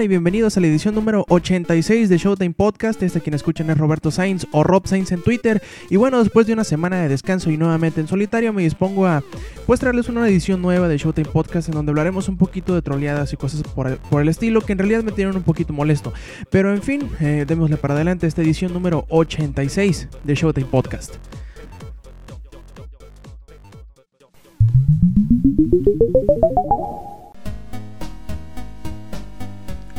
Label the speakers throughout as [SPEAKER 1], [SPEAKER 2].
[SPEAKER 1] Y bienvenidos a la edición número 86 de Showtime Podcast. Este quien escuchan es Roberto Sainz o Rob Sainz en Twitter. Y bueno, después de una semana de descanso y nuevamente en solitario, me dispongo a pues una edición nueva de Showtime Podcast en donde hablaremos un poquito de troleadas y cosas por el, estilo que en realidad me tienen un poquito molesto. Pero en fin, eh, démosle para adelante esta edición número 86 de Showtime Podcast.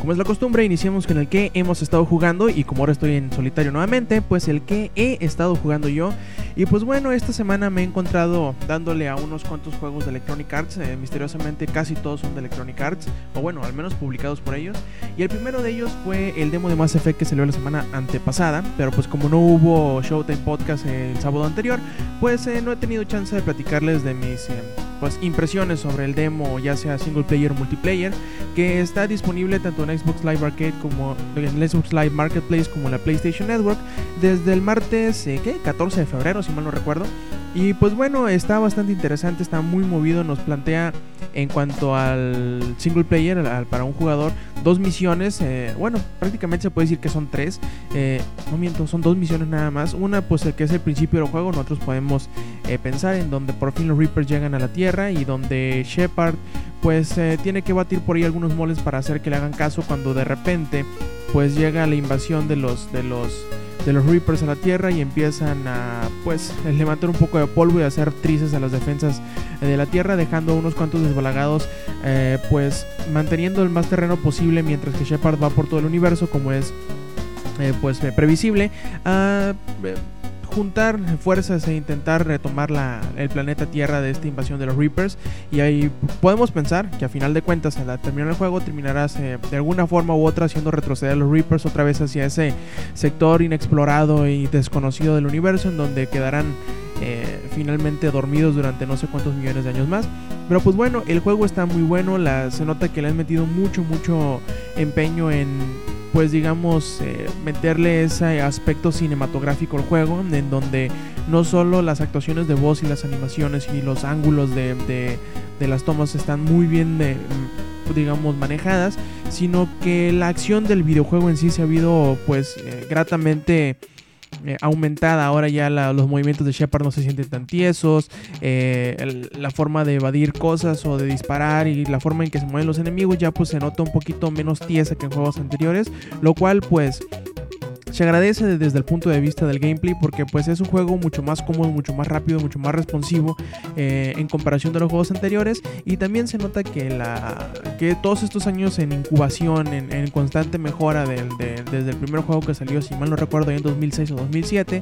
[SPEAKER 1] Como es la costumbre, iniciamos con el que hemos estado jugando y como ahora estoy en solitario nuevamente, pues el que he estado jugando yo. Y pues bueno, esta semana me he encontrado dándole a unos cuantos juegos de Electronic Arts, eh, misteriosamente casi todos son de Electronic Arts, o bueno, al menos publicados por ellos. Y el primero de ellos fue el demo de Mass Effect que salió la semana antepasada, pero pues como no hubo Showtime Podcast el sábado anterior, pues eh, no he tenido chance de platicarles de mis... Eh, pues impresiones sobre el demo, ya sea single player o multiplayer, que está disponible tanto en Xbox Live Arcade como el Xbox Live Marketplace como la PlayStation Network desde el martes eh, ¿qué? 14 de febrero, si mal no recuerdo. Y pues bueno, está bastante interesante, está muy movido, nos plantea en cuanto al single player, al, para un jugador, dos misiones, eh, bueno, prácticamente se puede decir que son tres, eh, no miento, son dos misiones nada más, una pues el que es el principio del juego, nosotros podemos eh, pensar en donde por fin los Reapers llegan a la Tierra y donde Shepard pues eh, tiene que batir por ahí algunos moles para hacer que le hagan caso cuando de repente pues llega la invasión de los de los de los Reapers a la Tierra y empiezan a pues levantar un poco de polvo y hacer trices a las defensas de la Tierra dejando unos cuantos desbalagados eh, pues manteniendo el más terreno posible mientras que Shepard va por todo el universo como es eh, pues eh, previsible. A juntar fuerzas e intentar retomar la, el planeta Tierra de esta invasión de los Reapers. Y ahí podemos pensar que a final de cuentas, al terminar el juego, terminarás eh, de alguna forma u otra haciendo retroceder a los Reapers otra vez hacia ese sector inexplorado y desconocido del universo, en donde quedarán eh, finalmente dormidos durante no sé cuántos millones de años más. Pero pues bueno, el juego está muy bueno, la, se nota que le han metido mucho, mucho empeño en pues digamos eh, meterle ese aspecto cinematográfico al juego en donde no solo las actuaciones de voz y las animaciones y los ángulos de, de, de las tomas están muy bien de, digamos manejadas sino que la acción del videojuego en sí se ha habido pues eh, gratamente eh, aumentada. Ahora ya los movimientos de Shepard no se sienten tan tiesos. Eh, la forma de evadir cosas o de disparar y la forma en que se mueven los enemigos ya pues se nota un poquito menos tiesa que en juegos anteriores. Lo cual pues se agradece desde el punto de vista del gameplay porque pues es un juego mucho más cómodo, mucho más rápido, mucho más responsivo eh, en comparación de los juegos anteriores y también se nota que la que todos estos años en incubación, en, en constante mejora de, desde el primer juego que salió, si mal no recuerdo, en 2006 o 2007,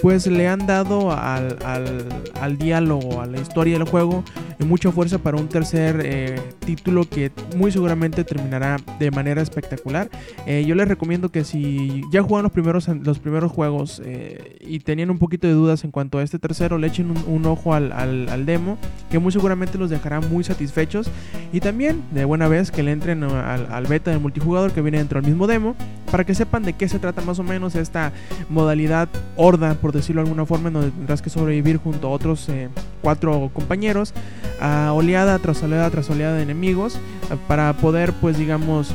[SPEAKER 1] pues le han dado al, al, al diálogo, a la historia del juego mucha fuerza para un tercer eh, título que muy seguramente terminará de manera espectacular. Eh, yo les recomiendo que si ya jugaron los primeros, los primeros juegos eh, y tenían un poquito de dudas en cuanto a este tercero, le echen un, un ojo al, al, al, demo, que muy seguramente los dejará muy satisfechos. Y también, de buena vez, que le entren al, al beta del multijugador que viene dentro del mismo demo, para que sepan de qué se trata más o menos esta modalidad horda, por decirlo de alguna forma, en donde tendrás que sobrevivir junto a otros eh, cuatro compañeros, a oleada tras oleada tras oleada de enemigos, para poder, pues digamos,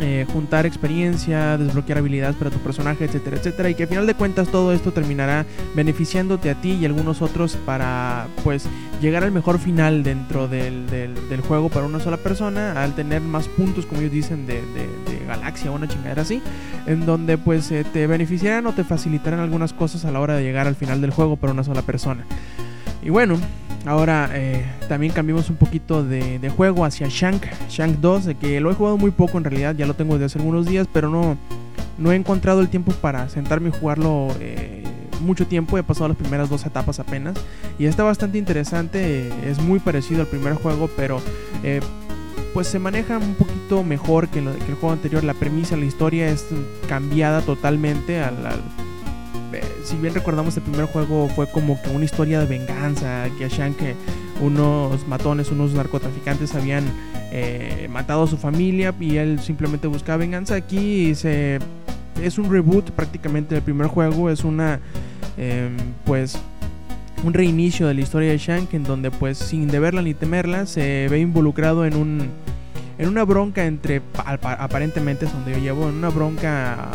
[SPEAKER 1] eh, juntar experiencia, desbloquear habilidades para tu personaje, etcétera, etcétera. Y que al final de cuentas todo esto terminará beneficiándote a ti y algunos otros para pues llegar al mejor final dentro del, del, juego para una sola persona, al tener más puntos, como ellos dicen, de, de, de galaxia o una chingadera así, en donde pues eh, te beneficiarán o te facilitarán algunas cosas a la hora de llegar al final del juego para una sola persona. Y bueno, Ahora eh, también cambiamos un poquito de, juego hacia Shank, Shank 2, de que lo he jugado muy poco en realidad, ya lo tengo desde hace algunos días, pero no, no he encontrado el tiempo para sentarme y jugarlo eh, mucho tiempo, he pasado las primeras dos etapas apenas y está bastante interesante, es muy parecido al primer juego, pero eh, pues se maneja un poquito mejor que, el juego anterior, la premisa, la historia es cambiada totalmente al, al si bien recordamos el primer juego fue como que una historia de venganza, que hacían que unos matones, unos narcotraficantes habían eh, matado a su familia y él simplemente buscaba venganza. Aquí se, es un reboot prácticamente del primer juego, es una em, pues un reinicio de la historia de Shank en donde pues sin deberla ni temerla se ve involucrado en un en una bronca entre aparentemente es donde yo llevo en una bronca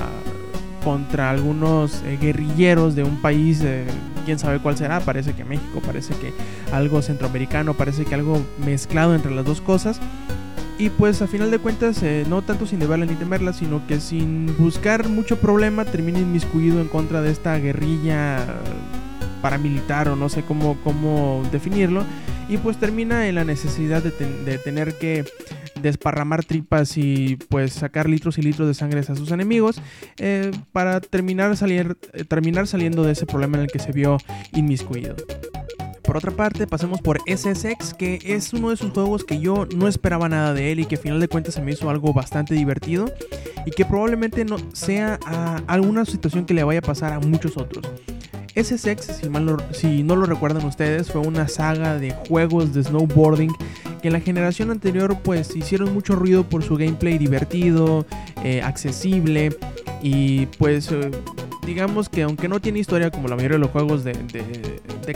[SPEAKER 1] contra algunos eh, guerrilleros de un país eh, quién sabe cuál será parece que México parece que algo centroamericano parece que algo mezclado entre las dos cosas y pues a final de cuentas, eh, no tanto sin deberla ni temerla, sino que sin buscar mucho problema, termina inmiscuido en contra de esta guerrilla paramilitar o no sé cómo, cómo definirlo. Y pues termina en la necesidad de, tener que desparramar tripas y pues sacar litros y litros de sangre a sus enemigos eh, para terminar, salir, eh, terminar saliendo de ese problema en el que se vio inmiscuido. Por otra parte, pasemos por SSX, que es uno de esos juegos que yo no esperaba nada de él y que al final de cuentas se me hizo algo bastante divertido y que probablemente no sea alguna situación que le vaya a pasar a muchos otros. SSX, si, si no lo recuerdan ustedes, fue una saga de juegos de snowboarding que en la generación anterior pues hicieron mucho ruido por su gameplay divertido, eh, accesible y pues eh, digamos que aunque no tiene historia como la mayoría de los juegos de,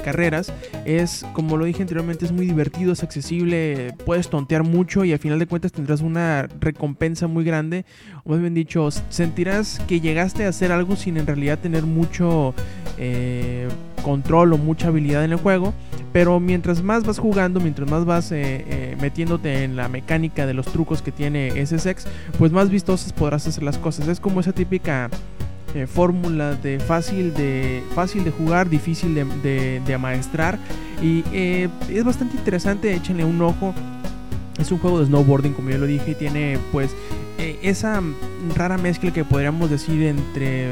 [SPEAKER 1] carreras, es como lo dije anteriormente, es muy divertido, es accesible, puedes tontear mucho y al final de cuentas tendrás una recompensa muy grande, o más bien dicho, sentirás que llegaste a hacer algo sin en realidad tener mucho eh, control o mucha habilidad en el juego. Pero mientras más vas jugando, mientras más vas eh, eh, metiéndote en la mecánica de los trucos que tiene SSX, pues más vistosas podrás hacer las cosas. Es como esa típica eh, fórmula de fácil de fácil de jugar, difícil de, de, amaestrar. Y es bastante interesante, échenle un ojo. Es un juego de snowboarding, como ya lo dije, y tiene pues esa rara mezcla que podríamos decir entre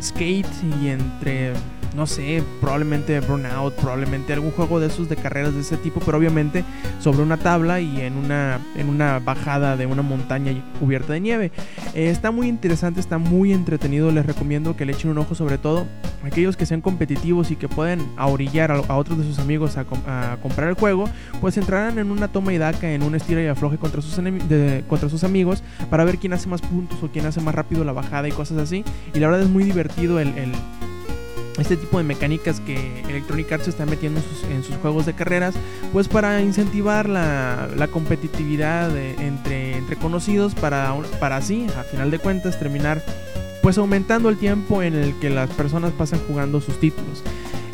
[SPEAKER 1] skate y entre no sé, probablemente Burnout, probablemente algún juego de esos de carreras de ese tipo, pero obviamente sobre una tabla y en una, en una bajada de una montaña cubierta de nieve. Eh, está muy interesante, está muy entretenido, les recomiendo que le echen un ojo sobre todo aquellos que sean competitivos y que pueden ahorillar a, otros de sus amigos a, comprar el juego, pues entrarán en una toma y daca, en un estira y afloje contra sus, contra sus amigos para ver quién hace más puntos o quién hace más rápido la bajada y cosas así. Y la verdad es muy divertido el este tipo de mecánicas que Electronic Arts está metiendo en sus, juegos de carreras, pues para incentivar la, competitividad entre, entre conocidos, para, para así, a final de cuentas, terminar pues aumentando el tiempo en el que las personas pasan jugando sus títulos.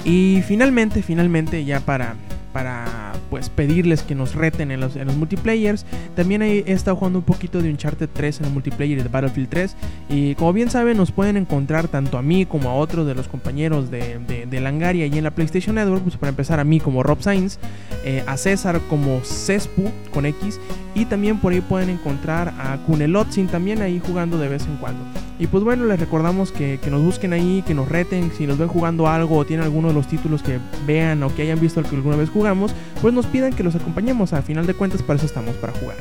[SPEAKER 1] Y finalmente, finalmente, ya para, para pues pedirles que nos reten en los, en los multiplayers. También he, estado jugando un poquito de Uncharted 3 en el multiplayer de Battlefield 3. Y como bien saben, nos pueden encontrar tanto a mí como a otros de los compañeros de, de, Langaria y en la PlayStation Network. Pues para empezar a mí como Rob Sainz, eh, a César como Cespu con X. Y también por ahí pueden encontrar a Kunelotzin también ahí jugando de vez en cuando. Y pues bueno, les recordamos que, nos busquen ahí, que nos reten, si nos ven jugando algo o tienen alguno de los títulos que vean o que hayan visto que alguna vez jugamos, pues nos pidan que los acompañemos. A final de cuentas, para eso estamos, para jugar.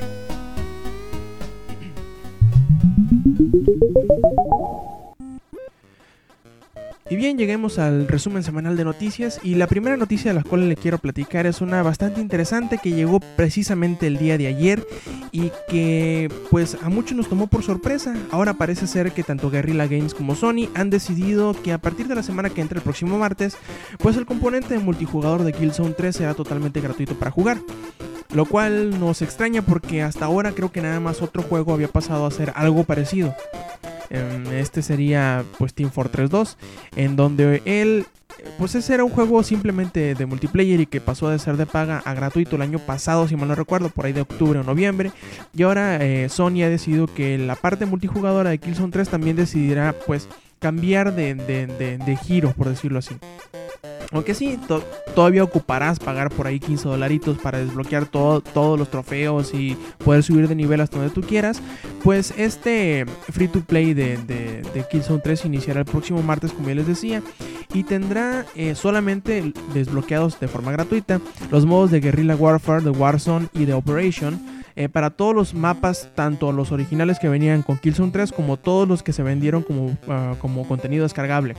[SPEAKER 1] Y bien, lleguemos al resumen semanal de noticias y la primera noticia de la cual le quiero platicar es una bastante interesante que llegó precisamente el día de ayer y que pues a muchos nos tomó por sorpresa. Ahora parece ser que tanto Guerrilla Games como Sony han decidido que a partir de la semana que entra el próximo martes, pues el componente multijugador de Killzone 3 será totalmente gratuito para jugar. Lo cual nos extraña porque hasta ahora creo que nada más otro juego había pasado a ser algo parecido. Em, este sería pues Team Fortress 2, en donde él pues ese era un juego simplemente de multiplayer y que pasó de ser de paga a gratuito el año pasado, si mal no recuerdo, por ahí de octubre o noviembre. Y ahora eh, Sony ha decidido que la parte multijugadora de Killzone 3 también decidirá pues cambiar de, de giro, por decirlo así. Aunque sí, todavía ocuparás pagar por ahí 15 dolaritos para desbloquear todos los trofeos y poder subir de nivel hasta donde tú quieras. Pues este free to play de, de, Killzone 3 iniciará el próximo martes, como ya les decía. Y tendrá eh, solamente desbloqueados de forma gratuita los modos de Guerrilla Warfare, de Warzone y de Operation. Eh, para todos los mapas, tanto los originales que venían con Killzone 3 como todos los que se vendieron como, ah, como contenido descargable.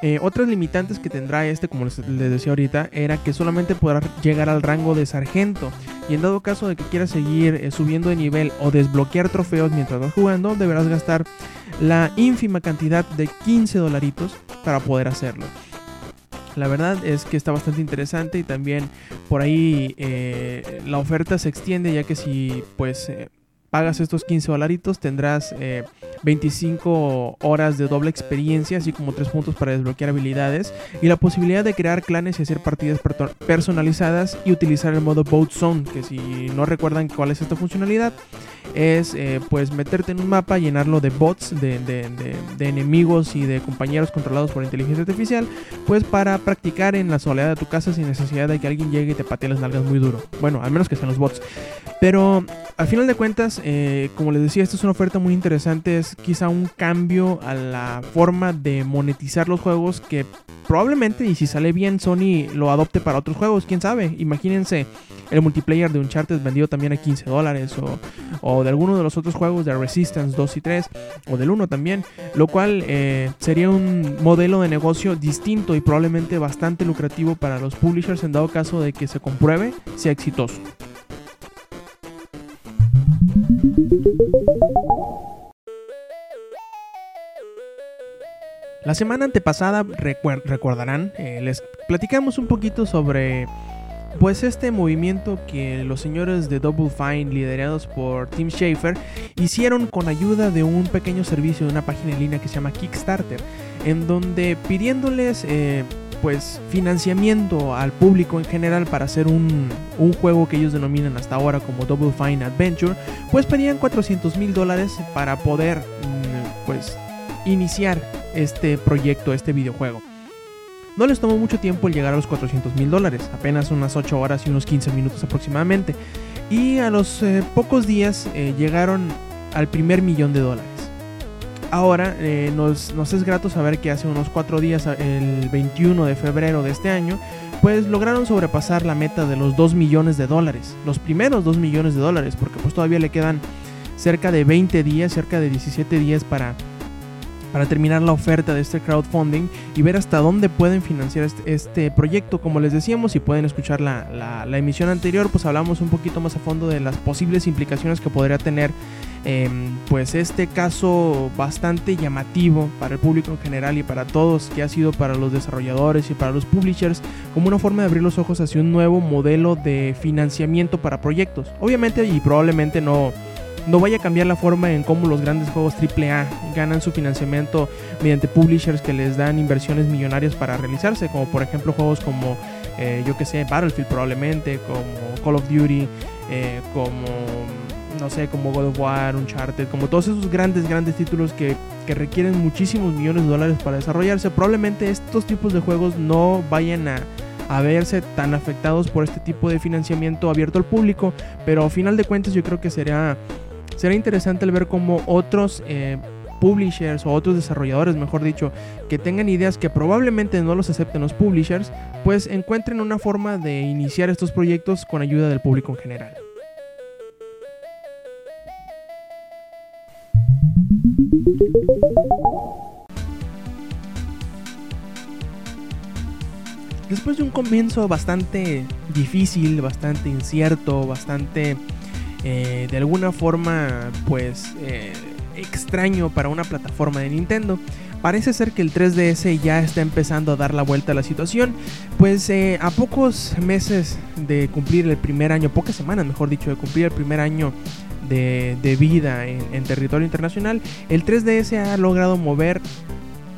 [SPEAKER 1] Eh, otras limitantes que tendrá este, como les, decía ahorita, era que solamente podrá llegar al rango de sargento. Y en dado caso de que quieras seguir eh, subiendo de nivel o desbloquear trofeos mientras vas jugando, deberás gastar la ínfima cantidad de 15 dolaritos para poder hacerlo. La verdad es que está bastante interesante y también por ahí eh, la oferta se extiende ya que si pues eh, pagas estos 15 dolaritos tendrás eh, 25 horas de doble experiencia así como 3 puntos para desbloquear habilidades y la posibilidad de crear clanes y hacer partidas personalizadas y utilizar el modo Boat Zone que si no recuerdan cuál es esta funcionalidad es eh, pues meterte en un mapa, llenarlo de bots, de, de- de- enemigos y de compañeros controlados por inteligencia artificial, pues para practicar en la soledad de tu casa sin necesidad de que alguien llegue y te patee las nalgas muy duro. Bueno, al menos que sean los bots. Pero al final de cuentas, eh, como les decía, esta es una oferta muy interesante, es quizá un cambio a la forma de monetizar los juegos que probablemente, y si sale bien, Sony lo adopte para otros juegos, quién sabe. Imagínense el multiplayer de Uncharted vendido también a 15 dólares o, o de alguno de los otros juegos de Resistance 2 y 3 o del 1 también, lo cual eh, sería un modelo de negocio distinto y probablemente bastante lucrativo para los publishers en dado caso de que se compruebe sea exitoso. La semana antepasada, recordarán, eh, les platicamos un poquito sobre pues este movimiento que los señores de Double Fine, liderados por Tim Schafer, hicieron con ayuda de un pequeño servicio de una página en línea que se llama Kickstarter, en donde pidiéndoles eh, pues financiamiento al público en general para hacer un, un juego que ellos denominan hasta ahora como Double Fine Adventure, pues pedían 400 mil dólares para poder mm, pues iniciar este proyecto, este videojuego. No les tomó mucho tiempo el llegar a los 400 mil dólares, apenas unas 8 horas y unos 15 minutos aproximadamente. Y a los eh, pocos días eh, llegaron al primer millón de dólares. Ahora eh, nos, nos es grato saber que hace unos 4 días, el 21 de febrero de este año, pues lograron sobrepasar la meta de los 2 millones de dólares. Los primeros 2 millones de dólares, porque pues todavía le quedan cerca de 20 días, cerca de 17 días para para terminar la oferta de este crowdfunding y ver hasta dónde pueden financiar este, este proyecto. Como les decíamos, si pueden escuchar la, emisión anterior, pues hablamos un poquito más a fondo de las posibles implicaciones que podría tener eh, pues este caso bastante llamativo para el público en general y para todos, que ha sido para los desarrolladores y para los publishers, como una forma de abrir los ojos hacia un nuevo modelo de financiamiento para proyectos. Obviamente y probablemente no no vaya a cambiar la forma en cómo los grandes juegos AAA ganan su financiamiento mediante publishers que les dan inversiones millonarias para realizarse, como por ejemplo juegos como, eh, yo que sé, Battlefield probablemente, como Call of Duty, eh, como, no sé, como God of War, Uncharted, como todos esos grandes, grandes títulos que, requieren muchísimos millones de dólares para desarrollarse. Probablemente estos tipos de juegos no vayan a a verse tan afectados por este tipo de financiamiento abierto al público, pero a final de cuentas yo creo que será será interesante el ver cómo otros eh, publishers o otros desarrolladores, mejor dicho, que tengan ideas que probablemente no los acepten los publishers, pues encuentren una forma de iniciar estos proyectos con ayuda del público en general. Después de un comienzo bastante difícil, bastante incierto, bastante eh, de alguna forma pues eh, extraño para una plataforma de Nintendo. Parece ser que el 3DS ya está empezando a dar la vuelta a la situación, pues eh, a pocos meses de cumplir el primer año, pocas semanas mejor dicho, de cumplir el primer año de, de vida en, en territorio internacional, el 3DS ha logrado mover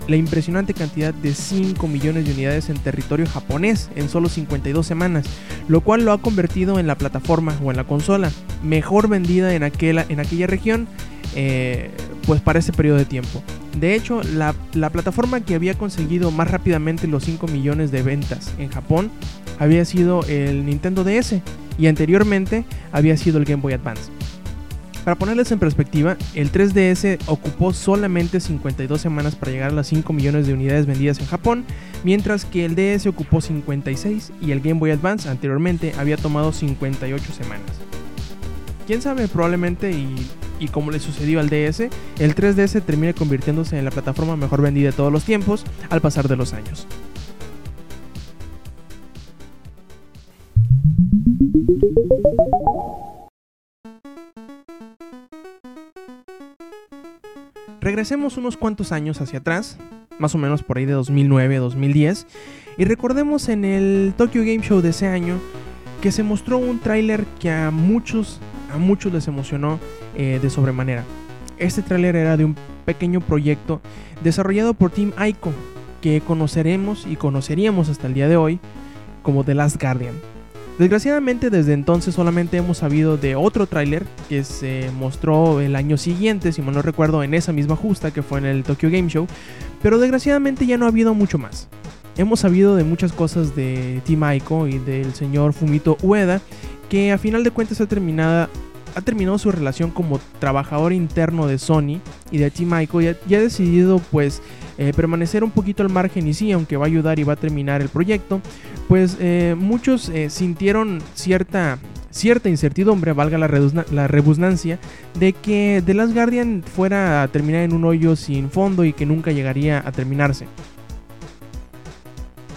[SPEAKER 1] la impresionante cantidad de 5 millones de unidades en territorio japonés en solo 52 semanas, lo cual lo ha convertido en la plataforma o en la consola mejor vendida en, aquella, en aquella región eh, pues para ese periodo de tiempo. De hecho, la, la, plataforma que había conseguido más rápidamente los 5 millones de ventas en Japón había sido el Nintendo DS y anteriormente había sido el Game Boy Advance. Para ponerles en perspectiva, el 3DS ocupó solamente 52 semanas para llegar a las 5 millones de unidades vendidas en Japón, mientras que el DS ocupó 56 y el Game Boy Advance anteriormente había tomado 58 semanas. Quién sabe, probablemente y y como le sucedió al DS, el 3DS termine convirtiéndose en la plataforma mejor vendida de todos los tiempos al pasar de los años. Regresemos unos cuantos años hacia atrás, más o menos por ahí de 2009-2010, y recordemos en el Tokyo Game Show de ese año que se mostró un tráiler que a muchos, a muchos les emocionó eh, de sobremanera. Este tráiler era de un pequeño proyecto desarrollado por Team Ico, que conoceremos y conoceríamos hasta el día de hoy como The Last Guardian. Desgraciadamente desde entonces solamente hemos sabido de otro tráiler que se mostró el año siguiente, si mal no recuerdo, en esa misma justa que fue en el Tokyo Game Show, pero desgraciadamente ya no ha habido mucho más. Hemos sabido de muchas cosas de Team Aiko y del señor Fumito Ueda, que a final de cuentas ha terminado, ha terminado su relación como trabajador interno de Sony y de Aiko y ha, decidido pues eh, permanecer un poquito al margen y sí, aunque va a ayudar y va a terminar el proyecto, pues eh, muchos eh, sintieron cierta cierta incertidumbre, valga la, la de que The Last Guardian fuera a terminar en un hoyo sin fondo y que nunca llegaría a terminarse.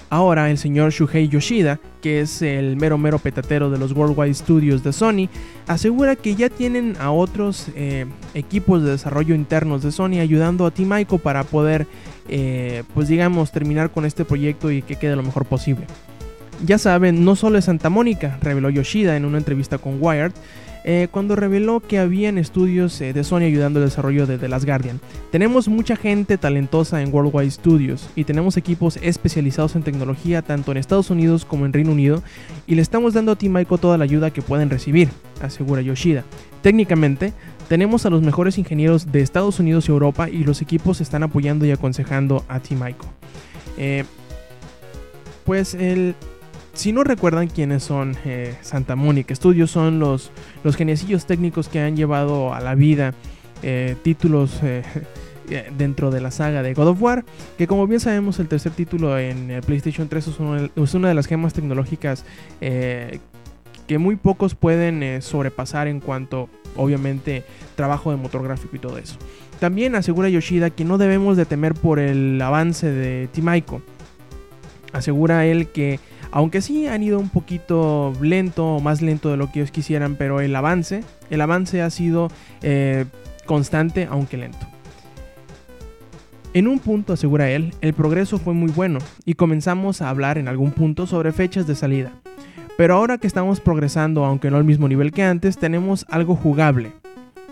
[SPEAKER 1] Ahora el señor Shuhei Yoshida, que es el mero mero petatero de los Worldwide Studios de Sony, asegura que ya tienen a otros eh, equipos de desarrollo internos de Sony ayudando a Team Ico para poder, eh, pues digamos, terminar con este proyecto y que quede lo mejor posible. Ya saben, no solo es Santa Mónica, reveló Yoshida en una entrevista con Wired, eh, cuando reveló que habían estudios eh, de Sony ayudando al desarrollo de The Last Guardian. Tenemos mucha gente talentosa en Worldwide Studios y tenemos equipos especializados en tecnología tanto en Estados Unidos como en Reino Unido y le estamos dando a Team Ico toda la ayuda que pueden recibir, asegura Yoshida. Técnicamente, tenemos a los mejores ingenieros de Estados Unidos y Europa y los equipos están apoyando y aconsejando a Team Ico. Eh, pues el, si no recuerdan quiénes son eh, Santa Mónica Studios, son los, los geniecillos técnicos que han llevado a la vida eh, títulos eh, dentro de la saga de God of War, que como bien sabemos el tercer título en PlayStation 3 es, una de las gemas tecnológicas que muy pocos pueden sobrepasar en cuanto, obviamente, trabajo de motor gráfico y todo eso. También asegura Yoshida que no debemos de temer por el avance de Ico. Asegura él que aunque sí han ido un poquito lento o más lento de lo que ellos quisieran, pero el avance, el avance ha sido eh, constante aunque lento. En un punto, asegura él, el progreso fue muy bueno y comenzamos a hablar en algún punto sobre fechas de salida. Pero ahora que estamos progresando, aunque no al mismo nivel que antes, tenemos algo jugable,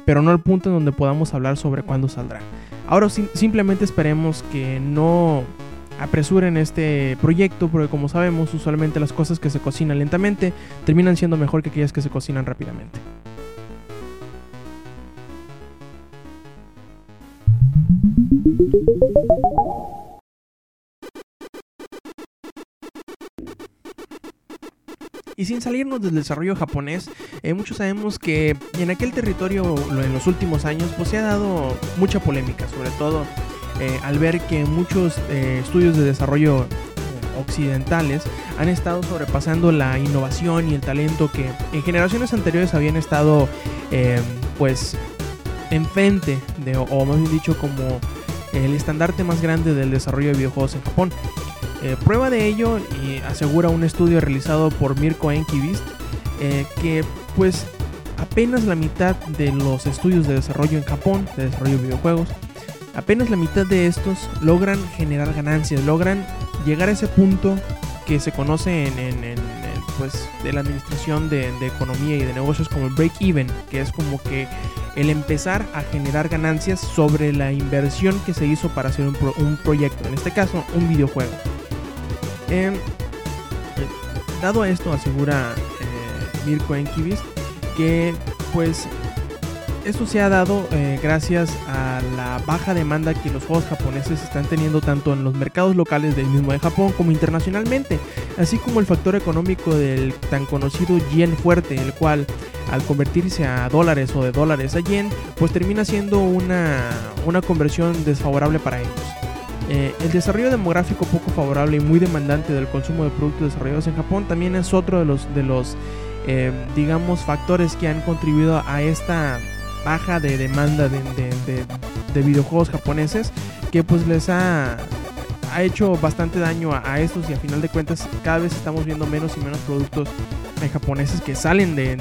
[SPEAKER 1] pero no al punto en donde podamos hablar sobre cuándo saldrá. Ahora simplemente esperemos que no apresuren este proyecto porque como sabemos usualmente las cosas que se cocinan lentamente terminan siendo mejor que aquellas que se cocinan rápidamente. Y sin salirnos del desarrollo japonés, eh, muchos sabemos que en aquel territorio en los últimos años pues se ha dado mucha polémica, sobre todo eh, al ver que muchos eh, estudios de desarrollo eh, occidentales han estado sobrepasando la innovación y el talento que en generaciones anteriores habían estado pues enfrente de, o más bien dicho como el estandarte más grande del desarrollo de videojuegos en Japón. prueba de ello y asegura un estudio realizado por Mirko Enkivist que pues apenas la mitad de los estudios de desarrollo en Japón, de desarrollo de videojuegos, apenas la mitad de estos logran generar ganancias, logran llegar a ese punto que se conoce en, pues, de la administración de, economía y de negocios como el break-even, que es como que el empezar a generar ganancias sobre la inversión que se hizo para hacer un, proyecto, en este caso un videojuego. Em, dado esto, asegura eh, Mirko Enkivist que pues esto se ha dado eh, gracias a la baja demanda que los juegos japoneses están teniendo tanto en los mercados locales del mismo de Japón como internacionalmente, así como el factor económico del tan conocido yen fuerte, el cual al convertirse a dólares o de dólares a yen, pues termina siendo una, una conversión desfavorable para ellos. Eh, el desarrollo demográfico poco favorable y muy demandante del consumo de productos desarrollados en Japón también es otro de los, de los eh, digamos, factores que han contribuido a esta baja de demanda de, de- de- de videojuegos japoneses que pues les ha, ha hecho bastante daño a, a estos y a final de cuentas cada vez estamos viendo menos y menos productos eh, japoneses que salen de,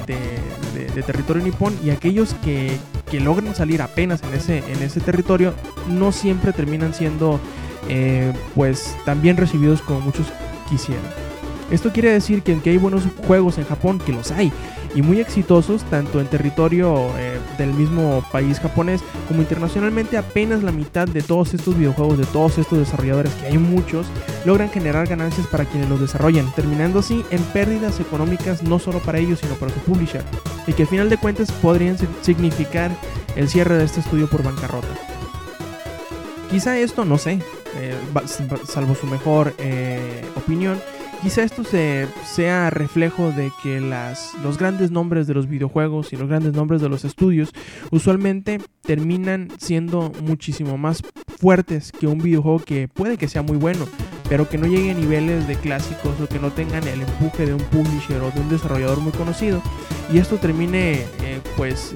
[SPEAKER 1] territorio nipón y aquellos que, que logran salir apenas en ese, en ese territorio no siempre terminan siendo eh, pues tan bien recibidos como muchos quisieran. Esto quiere decir que aunque hay buenos juegos en Japón, que los hay, y muy exitosos, tanto en territorio eh, del mismo país japonés como internacionalmente, apenas la mitad de todos estos videojuegos, de todos estos desarrolladores, que hay muchos, logran generar ganancias para quienes los desarrollan, terminando así en pérdidas económicas no solo para ellos, sino para su publisher, y que al final de cuentas podrían si- significar el cierre de este estudio por bancarrota. Quizá esto, no sé, eh, salvo su mejor eh, opinión, quizá esto se- sea reflejo de que las, los grandes nombres de los videojuegos y los grandes nombres de los estudios usualmente terminan siendo muchísimo más fuertes que un videojuego que puede que sea muy bueno, pero que no llegue a niveles de clásicos o que no tengan el empuje de un publisher o de un desarrollador muy conocido. Y esto termine eh, pues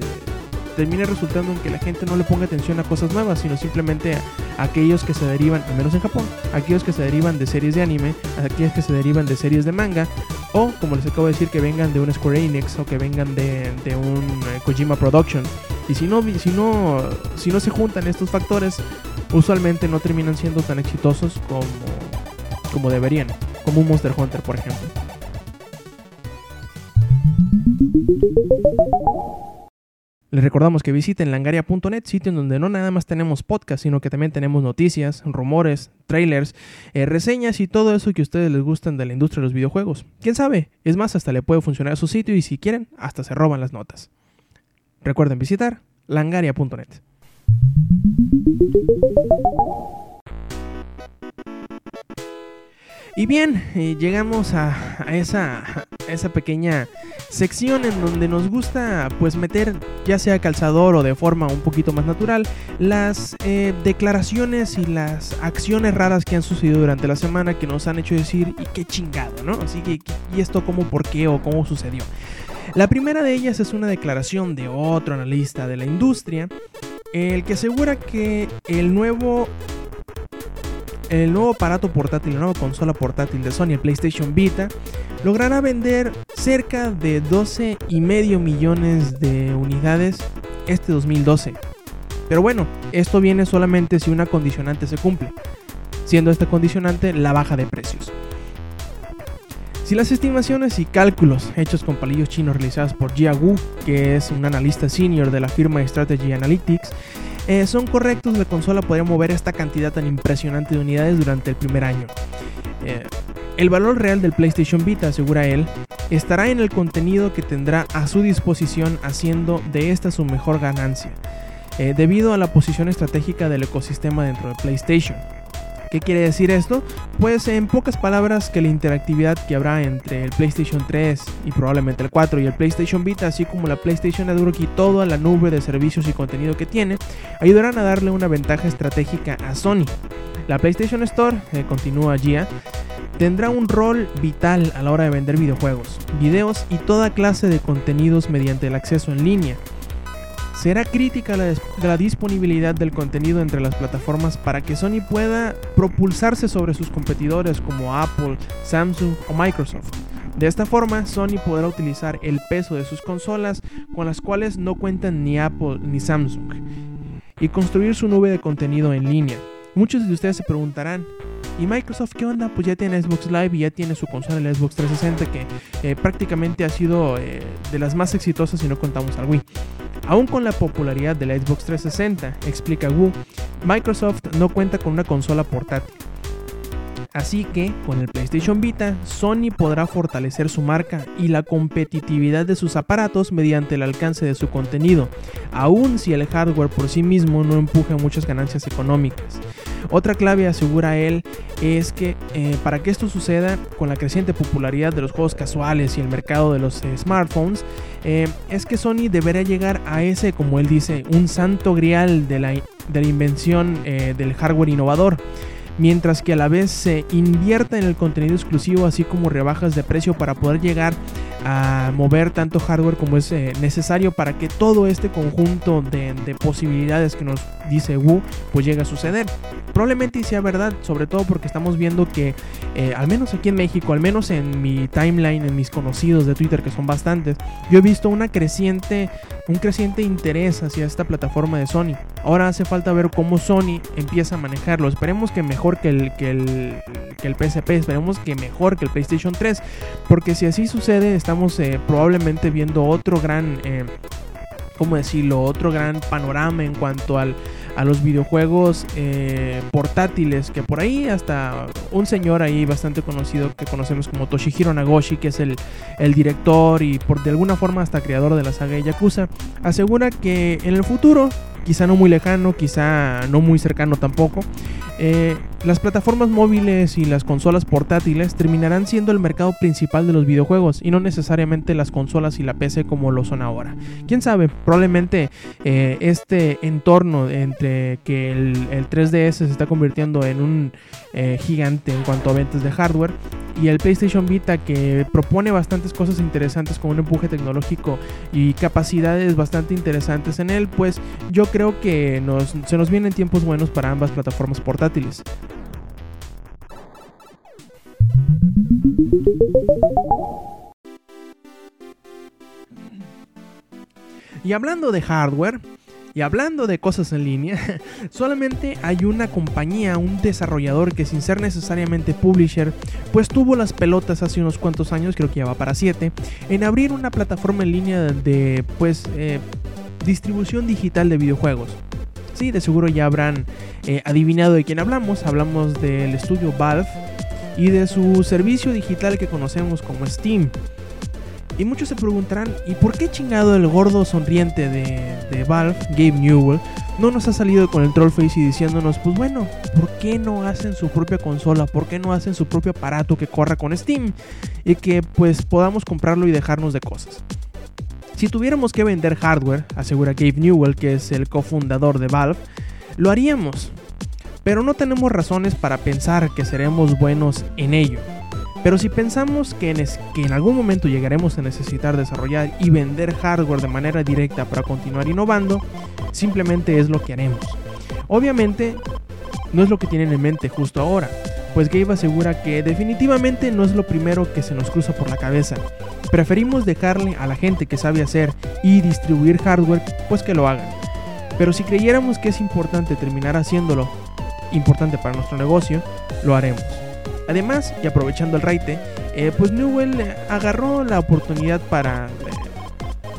[SPEAKER 1] termine resultando en que la gente no le ponga atención a cosas nuevas, sino simplemente a aquellos que se derivan, al menos en Japón, aquellos que se derivan de series de anime, aquellos que se derivan de series de manga, o como les acabo de decir, que vengan de un Square Enix o que vengan de, de un eh, Kojima Production. Y si no, si, no, si no se juntan estos factores, usualmente no terminan siendo tan exitosos como, como deberían, como un Monster Hunter, por ejemplo. Les recordamos que visiten langaria.net, sitio en donde no nada más tenemos podcast, sino que también tenemos noticias, rumores, trailers, eh, reseñas y todo eso que a ustedes les gustan de la industria de los videojuegos. ¿Quién sabe? Es más, hasta le puede funcionar a su sitio y si quieren, hasta se roban las notas. Recuerden visitar langaria.net. Y bien, eh, llegamos a, esa, esa pequeña sección en donde nos gusta pues meter ya sea calzador o de forma un poquito más natural las eh, declaraciones y las acciones raras que han sucedido durante la semana que nos han hecho decir y qué chingado, ¿no? Así que y esto cómo, por qué o cómo sucedió. La primera de ellas es una declaración de otro analista de la industria, el que asegura que el nuevo el nuevo aparato portátil, la nueva consola portátil de Sony, el PlayStation Vita, logrará vender cerca de 12 y medio millones de unidades este 2012. Pero bueno, esto viene solamente si una condicionante se cumple, siendo esta condicionante la baja de precios. Si las estimaciones y cálculos hechos con palillos chinos realizados por Jia Wu, que es un analista senior de la firma Strategy Analytics, eh, son correctos, la consola podría mover esta cantidad tan impresionante de unidades durante el primer año. Eh, el valor real del PlayStation Vita, asegura él, estará en el contenido que tendrá a su disposición haciendo de esta su mejor ganancia, eh, debido a la posición estratégica del ecosistema dentro de PlayStation. ¿Qué quiere decir esto? Pues en pocas palabras que la interactividad que habrá entre el PlayStation 3 y probablemente el 4 y el PlayStation Vita, así como la PlayStation Network y toda la nube de servicios y contenido que tiene, ayudarán a darle una ventaja estratégica a Sony. La PlayStation Store, eh, continúa Gia, tendrá un rol vital a la hora de vender videojuegos, videos y toda clase de contenidos mediante el acceso en línea. Será crítica la, la, disponibilidad del contenido entre las plataformas para que Sony pueda propulsarse sobre sus competidores como Apple, Samsung o Microsoft. De esta forma, Sony podrá utilizar el peso de sus consolas con las cuales no cuentan ni Apple ni Samsung y construir su nube de contenido en línea. Muchos de ustedes se preguntarán, ¿y Microsoft qué onda? Pues ya tiene Xbox Live y ya tiene su consola, el Xbox 360, que eh, prácticamente ha sido eh, de las más exitosas si no contamos al Wii. Aún con la popularidad de la Xbox 360, explica Wu, Microsoft no cuenta con una consola portátil. Así que, con el PlayStation Vita, Sony podrá fortalecer su marca y la competitividad de sus aparatos mediante el alcance de su contenido, aun si el hardware por sí mismo no empuje muchas ganancias económicas. Otra clave, asegura él, es que eh, para que esto suceda, con la creciente popularidad de los juegos casuales y el mercado de los eh, smartphones, eh, es que Sony deberá llegar a ese, como él dice, un santo grial de la, de la invención del hardware innovador mientras que a la vez se invierta en el contenido exclusivo así como rebajas de precio para poder llegar a mover tanto hardware como es eh, necesario para que todo este conjunto de, de, posibilidades que nos dice Wu pues llegue a suceder. Probablemente sea verdad, sobre todo porque estamos viendo que eh, al menos aquí en México, al menos en mi timeline, en mis conocidos de Twitter que son bastantes, yo he visto una creciente, un creciente interés hacia esta plataforma de Sony. Ahora hace falta ver cómo Sony empieza a manejarlo. Esperemos que mejor que el, que el, que el PSP, esperemos que mejor que el PlayStation 3, porque si así sucede estamos eh, probablemente viendo otro gran... Eh, ¿cómo decirlo? Otro gran panorama en cuanto al, a los videojuegos eh, portátiles, que por ahí hasta un señor ahí bastante conocido que conocemos como Toshihiro Nagoshi, que es el, el director y por de alguna forma hasta creador de la saga de Yakuza, asegura que en el futuro quizá no muy lejano, quizá no muy cercano tampoco, eh, las plataformas móviles y las consolas portátiles terminarán siendo el mercado principal de los videojuegos y no necesariamente las consolas y la PC como lo son ahora. Quién sabe, probablemente eh, este entorno entre que el, el, 3DS se está convirtiendo en un eh, gigante en cuanto a ventas de hardware y el PlayStation Vita que propone bastantes cosas interesantes con un empuje tecnológico y capacidades bastante interesantes en él, pues yo creo que nos, se nos vienen tiempos buenos para ambas plataformas portátiles. Y hablando de hardware, y hablando de cosas en línea, solamente hay una compañía, un desarrollador que sin ser necesariamente publisher, pues tuvo las pelotas hace unos cuantos años, creo que ya va para 7, en abrir una plataforma en línea de pues eh, distribución digital de videojuegos. Sí, de seguro ya habrán eh, adivinado de quién hablamos. Hablamos del estudio Valve y de su servicio digital que conocemos como Steam. Y muchos se preguntarán, ¿y por qué chingado el gordo sonriente de, Valve, Gabe Newell, no nos ha salido con el trollface y diciéndonos, pues bueno, ¿por qué no hacen su propia consola? ¿Por qué no hacen su propio aparato que corra con Steam? Y que pues podamos comprarlo y dejarnos de cosas. Si tuviéramos que vender hardware, asegura Gabe Newell, que es el cofundador de Valve, lo haríamos. Pero no tenemos razones para pensar que seremos buenos en ello. Pero si pensamos que en, algún momento llegaremos a necesitar desarrollar y vender hardware de manera directa para continuar innovando, simplemente es lo que haremos. Obviamente, no es lo que tienen en mente justo ahora, pues Gabe asegura que definitivamente no es lo primero que se nos cruza por la cabeza. Preferimos dejarle a la gente que sabe hacer y distribuir hardware, pues que lo hagan. Pero si creyéramos que es importante terminar haciéndolo, importante para nuestro negocio, lo haremos. Además, y aprovechando el raite, eh, pues Newell agarró la oportunidad para eh,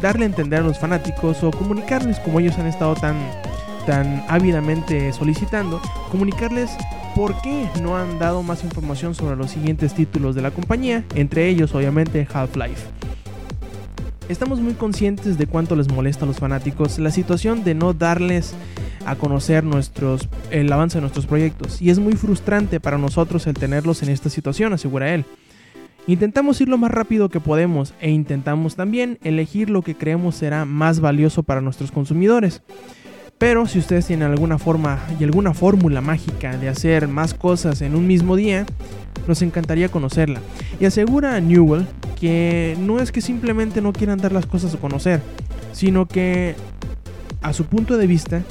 [SPEAKER 1] darle a entender a los fanáticos o comunicarles como ellos han estado tan, tan ávidamente solicitando, comunicarles por qué no han dado más información sobre los siguientes títulos de la compañía, entre ellos obviamente Half-Life. Estamos muy conscientes de cuánto les molesta a los fanáticos la situación de no darles a conocer el avance de nuestros proyectos y es muy frustrante para nosotros el tenerlos en esta situación, asegura él. Intentamos ir lo más rápido que podemos e intentamos también elegir lo que creemos será más valioso para nuestros consumidores. Pero si ustedes tienen alguna forma y alguna fórmula mágica de hacer más cosas en un mismo día, nos encantaría conocerla. Y asegura a Newell que no es que simplemente no quieran dar las cosas a conocer, sino que a su punto de vista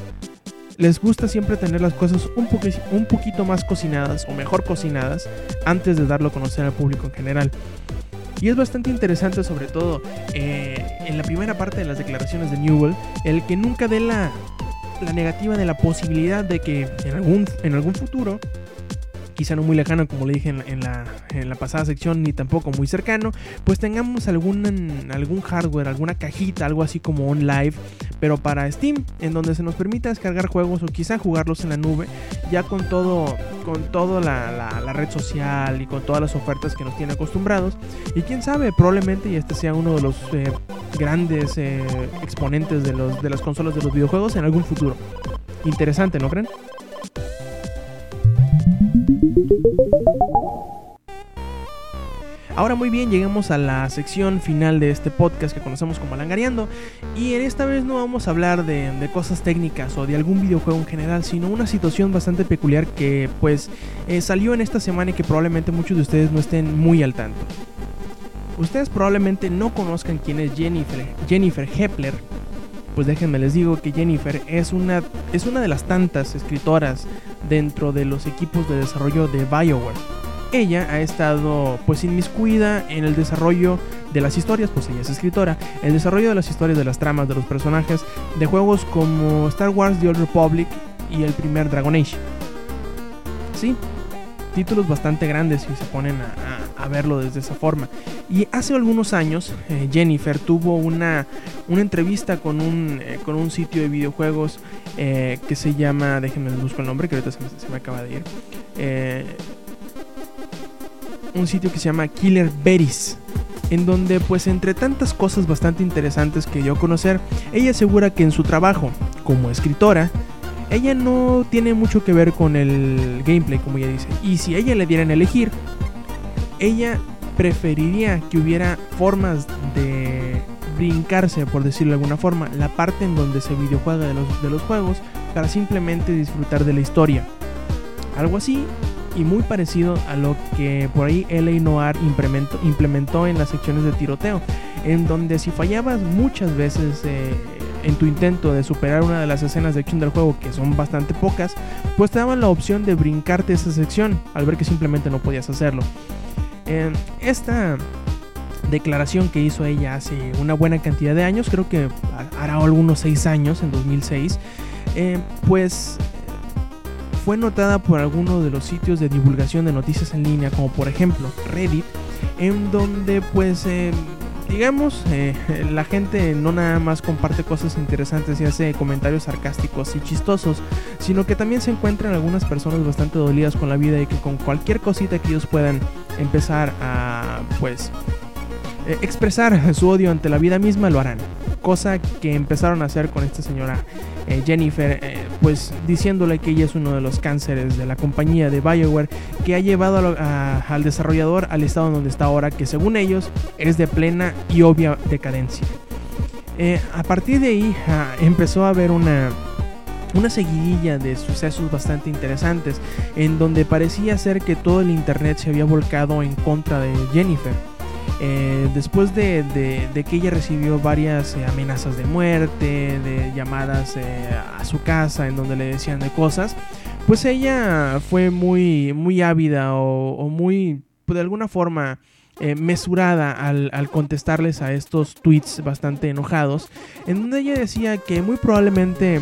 [SPEAKER 1] les gusta siempre tener las cosas un, un poquito más cocinadas o mejor cocinadas antes de darlo a conocer al público en general. Y es bastante interesante sobre todo eh, en la primera parte de las declaraciones de Newell, el que nunca dé la, la negativa de la posibilidad de que en algún, en algún futuro quizá no muy lejano como le dije en, la, en, la, pasada sección, ni tampoco muy cercano, pues tengamos algún, algún hardware, alguna cajita, algo así como un live, pero para Steam, en donde se nos permita descargar juegos o quizá jugarlos en la nube, ya con todo, con toda la, la, red social y con todas las ofertas que nos tiene acostumbrados. Y quién sabe, probablemente este sea uno de los eh, grandes eh, exponentes de, los, de las consolas de los videojuegos en algún futuro. Interesante, ¿no creen? Ahora muy bien, llegamos a la sección final de este podcast que conocemos como Langareando. Y en esta vez no vamos a hablar de, cosas técnicas o de algún videojuego en general, sino una situación bastante peculiar que pues eh, salió en esta semana y que probablemente muchos de ustedes no estén muy al tanto. ustedes probablemente no conozcan quién es Jennifer, Jennifer Hepler. Pues déjenme les digo que Jennifer es una, es una de las tantas escritoras dentro de los equipos de desarrollo de BioWare. Ella ha estado pues inmiscuida en el desarrollo de las historias, pues ella es escritora, el desarrollo de las historias, de las tramas, de los personajes, de juegos como Star Wars The Old Republic y el primer Dragon Age. Sí, títulos bastante grandes si se ponen a, verlo desde esa forma. Y hace algunos años eh, Jennifer tuvo una, una entrevista con un, eh, con un sitio de videojuegos eh, que se llama, déjenme busco el nombre que ahorita se me, se me acaba de ir. un sitio que se llama Killer Berries en donde pues entre tantas cosas bastante interesantes que dio a conocer, ella asegura que en su trabajo como escritora, ella no tiene mucho que ver con el gameplay, como ella dice. Y si a ella le dieran a elegir, ella preferiría que hubiera formas de brincarse, por decirlo de alguna forma, la parte en donde se videojuega de los, juegos para simplemente disfrutar de la historia. Algo así y muy parecido a lo que por ahí LA Noir implementó, implementó en las secciones de tiroteo, en donde si fallabas muchas veces eh, en tu intento de superar una de las escenas de acción del juego, que son bastante pocas, pues te daban la opción de brincarte esa sección al ver que simplemente no podías hacerlo. Esta declaración que hizo ella hace una buena cantidad de años, creo que hará algunos 6 años, en 2006, eh, pues fue notada por algunos de los sitios de divulgación de noticias en línea, como por ejemplo Reddit, en donde pues eh, digamos eh, la gente no nada más comparte cosas interesantes y hace comentarios sarcásticos y chistosos, sino que también se encuentran algunas personas bastante dolidas con la vida y que con cualquier cosita que ellos puedan empezar a pues eh, expresar su odio ante la vida misma lo harán. Cosa que empezaron a hacer con esta señora eh, Jennifer, eh, pues diciéndole que ella es uno de los cánceres de la compañía de Bioware que ha llevado al desarrollador al estado donde está ahora, que según ellos es de plena y obvia decadencia. a partir de ahí ah, empezó a haber una una seguidilla de sucesos bastante interesantes en donde parecía ser que todo el internet se había volcado en contra de Jennifer. Eh, después de, que ella recibió varias eh, amenazas de muerte, de llamadas eh, a su casa en donde le decían de cosas, pues ella fue muy, muy ávida o, muy, de alguna forma, mesurada al, al, contestarles a estos tweets bastante enojados, en donde ella decía que muy probablemente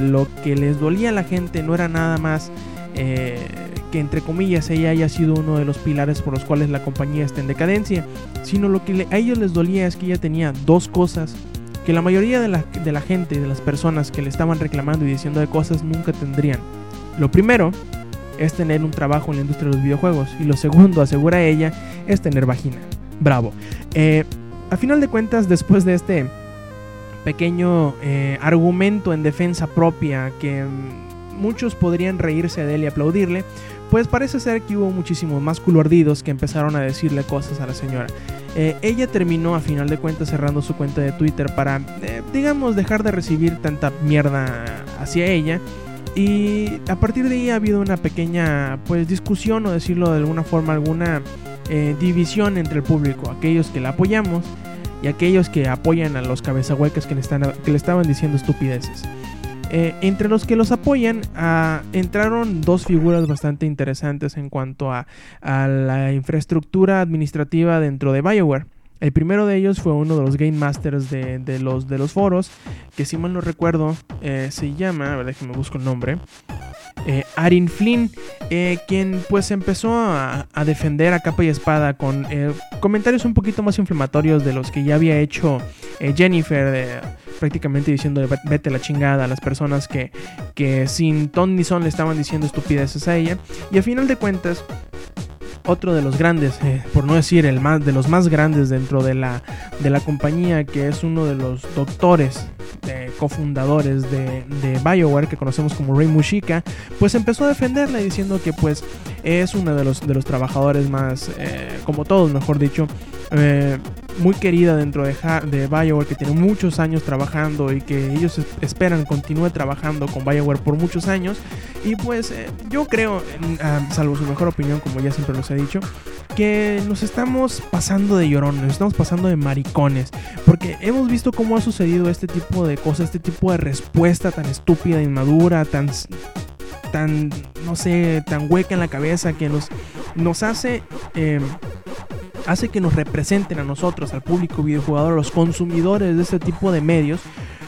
[SPEAKER 1] lo que les dolía a la gente no era nada más que entre comillas ella haya sido uno de los pilares por los cuales la compañía está en decadencia, sino lo que a ellos les dolía es que ella tenía dos cosas que la mayoría de la, de la gente, de las personas que le estaban reclamando y diciendo de cosas nunca tendrían. Lo primero es tener un trabajo en la industria de los videojuegos y lo segundo, asegura ella, es tener vagina. Bravo. Eh, a final de cuentas, después de este pequeño eh, argumento en defensa propia que muchos podrían reírse de él y aplaudirle, pues parece ser que hubo muchísimos más culo que empezaron a decirle cosas a la señora. Eh, ella terminó a final de cuentas cerrando su cuenta de Twitter para, digamos, dejar de recibir tanta mierda hacia ella. Y a partir de ahí ha habido una pequeña, pues, discusión o decirlo de alguna forma, alguna eh, división entre el público, aquellos que la apoyamos y aquellos que apoyan a los cabezahuecas que le, están, que le estaban diciendo estupideces. Eh, entre los que los apoyan ah, entraron dos figuras bastante interesantes en cuanto a, la infraestructura administrativa dentro de Bioware. El primero de ellos fue uno de los Game Masters de, los, de los foros, que si mal no recuerdo eh, se llama, a ver, déjenme busco el nombre, eh, Arin Flynn, eh, quien pues empezó a, defender a capa y espada con comentarios un poquito más inflamatorios de los que ya había hecho Jennifer, prácticamente diciendo vete la chingada a las personas que, que sin ton ni son le estaban diciendo estupideces a ella. Y a final de cuentas, otro de los grandes, por no decir el más de los más grandes dentro de la, de la compañía, que es uno de los doctores cofundadores de, de, BioWare, que conocemos como Rey Mushika, pues empezó a defenderla diciendo que pues es uno de los, de los trabajadores más, eh, como todos mejor dicho, eh, muy querida dentro de, de BioWare, que tiene muchos años trabajando y que ellos esperan continúe trabajando con BioWare por muchos años. Y pues eh, yo creo, ah, salvo su mejor opinión, como ya siempre los he dicho, que nos estamos pasando de llorones, nos estamos pasando de maricones, porque hemos visto cómo ha sucedido este tipo de cosas, este tipo de respuesta tan estúpida, inmadura, tan tan, no sé, tan hueca en la cabeza que nos, nos hace, eh, hace que nos representen a nosotros, al público videojugador, a los consumidores de este tipo de medios,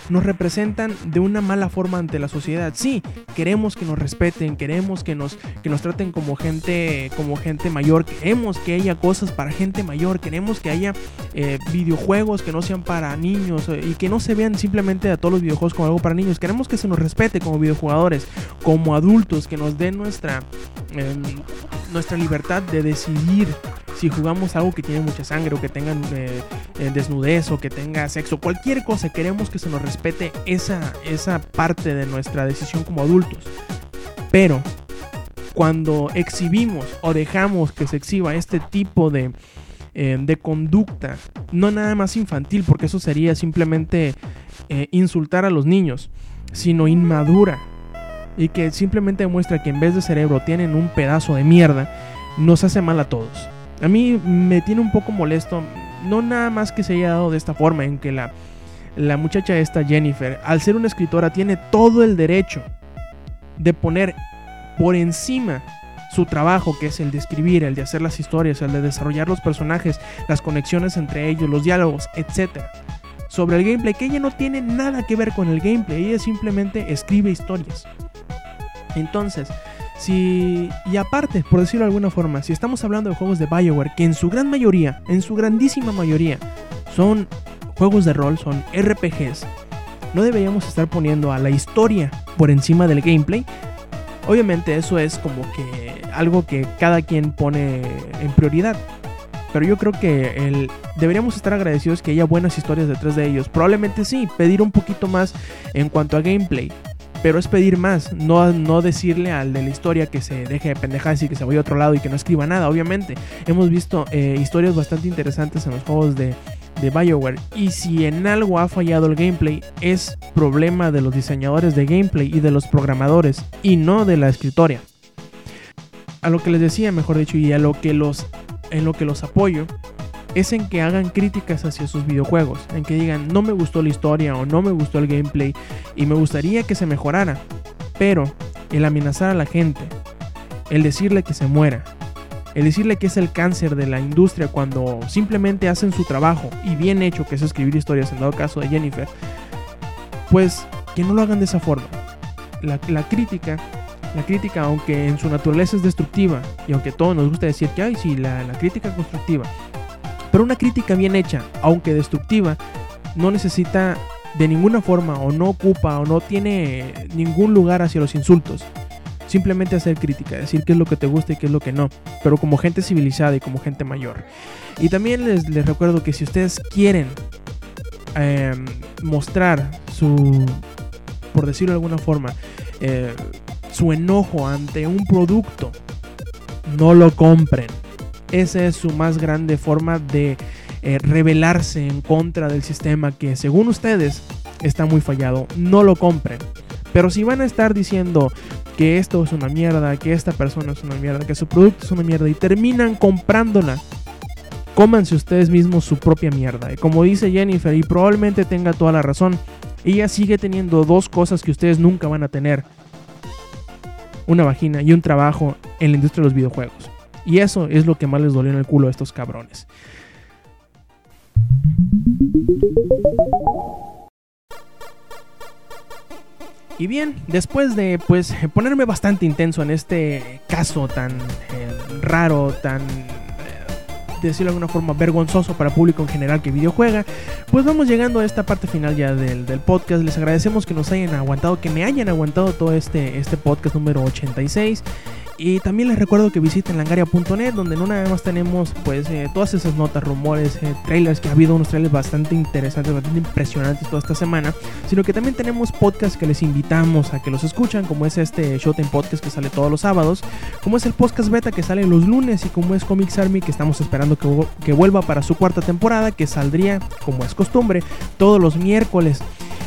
[SPEAKER 1] nos representan de una mala forma ante la sociedad. Sí, queremos que nos respeten, queremos que nos, que nos traten como gente, como gente mayor, queremos que haya cosas para gente mayor, queremos que haya eh, videojuegos que no sean para niños eh, y que no se vean simplemente a todos los videojuegos como algo para niños. Queremos que se nos respete como videojugadores, como adultos, que nos den nuestra, em, nuestra libertad de decidir si jugamos algo que tiene mucha sangre o que tenga eh, eh, desnudez o que tenga sexo, cualquier cosa, queremos que se nos respete esa, esa parte de nuestra decisión como adultos. Pero cuando exhibimos o dejamos que se exhiba este tipo de, eh, de conducta, no nada más infantil, porque eso sería simplemente insultar a los niños, sino inmadura, y que simplemente demuestra que en vez de cerebro tienen un pedazo de mierda, nos hace mal a todos. A mí me tiene un poco molesto, no nada más que se haya dado de esta forma, en que la, la muchacha esta, Jennifer, al ser una escritora, tiene todo el derecho de poner por encima su trabajo, que es el de escribir, el de hacer las historias, el de desarrollar los personajes, las conexiones entre ellos, los diálogos, etc. Sobre el gameplay, que ella no tiene nada que ver con el gameplay, ella simplemente escribe historias. Entonces, si, y aparte, por decirlo de alguna forma, si estamos hablando de juegos de Bioware, que en su gran mayoría, en su grandísima mayoría, son juegos de rol, son RPGs, no deberíamos estar poniendo a la historia por encima del gameplay. Obviamente eso es como que algo que cada quien pone en prioridad. Pero yo creo que el, deberíamos estar agradecidos que haya buenas historias detrás de ellos. Probablemente sí, pedir un poquito más en cuanto a gameplay pero es pedir más, no, no decirle al de la historia que se deje de pendejas y que se vaya a otro lado y que no escriba nada. Obviamente, hemos visto eh, historias bastante interesantes en los juegos de, de BioWare. Y si en algo ha fallado el gameplay, es problema de los diseñadores de gameplay y de los programadores, y no de la escritoria. A lo que les decía, mejor dicho, y a lo que los, en lo que los apoyo, es en que hagan críticas hacia sus videojuegos, en que digan no me gustó la historia o no me gustó el gameplay y me gustaría que se mejorara. Pero el amenazar a la gente, el decirle que se muera, el decirle que es el cáncer de la industria cuando simplemente hacen su trabajo y bien hecho, que es escribir historias en dado caso de Jennifer, pues que no lo hagan de esa forma. La, crítica, la crítica, aunque en su naturaleza es destructiva, y aunque todos nos gusta decir que, ay, sí, la, la crítica constructiva, pero una crítica bien hecha, aunque destructiva, no necesita de ninguna forma o no ocupa o no tiene ningún lugar hacia los insultos. Simplemente hacer crítica, decir qué es lo que te gusta y qué es lo que no, pero como gente civilizada y como gente mayor. Y también les, recuerdo que si ustedes quieren em, mostrar su, por decirlo de alguna forma, eh, su enojo ante un producto, no lo compren esa es su más grande forma de eh, rebelarse en contra del sistema que según ustedes está muy fallado. No lo compren. Pero si van a estar diciendo que esto es una mierda, que esta persona es una mierda, que su producto es una mierda y terminan comprándola, cómanse ustedes mismos su propia mierda. Y como dice Jennifer, y probablemente tenga toda la razón, ella sigue teniendo dos cosas que ustedes nunca van a tener. Una vagina y un trabajo en la industria de los videojuegos. Y eso es lo que más les dolió en el culo a estos cabrones. Y bien, después de pues ponerme bastante intenso en este caso tan eh, raro, tan decirlo de alguna forma, vergonzoso para el público en general que videojuega, pues vamos llegando a esta parte final ya del, del, podcast. Les agradecemos que nos hayan aguantado, que me hayan aguantado todo este, este podcast número 86. Y también les recuerdo que visiten langaria.net, donde no nada más tenemos pues eh, todas esas notas, rumores, eh, trailers, que ha habido unos trailers bastante interesantes, bastante impresionantes toda esta semana, sino que también tenemos podcasts que les invitamos a que los escuchan, como es este Showtime Podcast que sale todos los sábados, como es el podcast beta que sale los lunes y como es Comics Army que estamos esperando que, que vuelva para su cuarta temporada, que saldría, como es costumbre, todos los miércoles.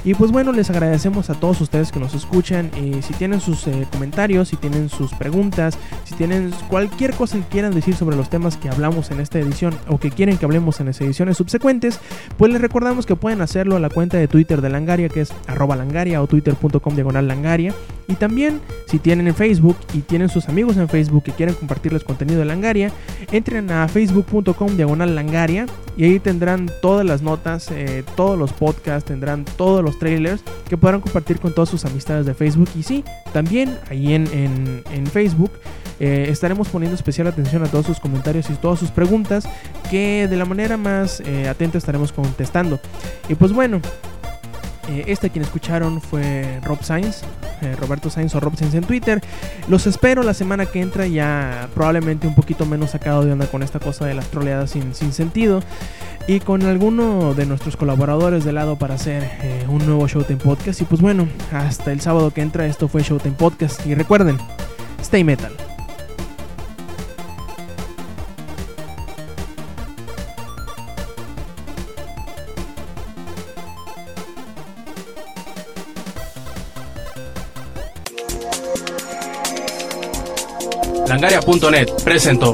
[SPEAKER 1] Y pues bueno, les agradecemos a todos ustedes que nos escuchan. Y si tienen sus eh, comentarios, si tienen sus preguntas, si tienen cualquier cosa que quieran decir sobre los temas que hablamos en esta edición o que quieren que hablemos en las ediciones subsecuentes, pues les recordamos que pueden hacerlo a la cuenta de Twitter de Langaria, que es arroba langaria o twitter.com diagonal langaria. Y también, si tienen en Facebook y tienen sus amigos en Facebook que quieren compartirles contenido de Langaria, entren a facebook.com diagonal langaria y ahí tendrán todas las notas, eh, todos los podcasts, tendrán todos los trailers que podrán compartir con todas sus amistades de Facebook. Y sí, también ahí en, en, Eh, estaremos poniendo especial atención a todos sus comentarios y todas sus preguntas que de la manera más eh, atenta estaremos contestando. Y pues bueno, eh, este quien escucharon fue Rob Sainz, eh, Roberto Sainz o Rob Sainz en Twitter. Los espero la semana que entra ya probablemente un poquito menos sacado de onda con esta cosa de las troleadas sin, sin sentido. Y con alguno de nuestros colaboradores de lado para hacer un nuevo Showtime Podcast. Y pues bueno, hasta el sábado que entra esto fue Showtime Podcast. Y recuerden, stay metal.
[SPEAKER 2] Langaria.net presentó.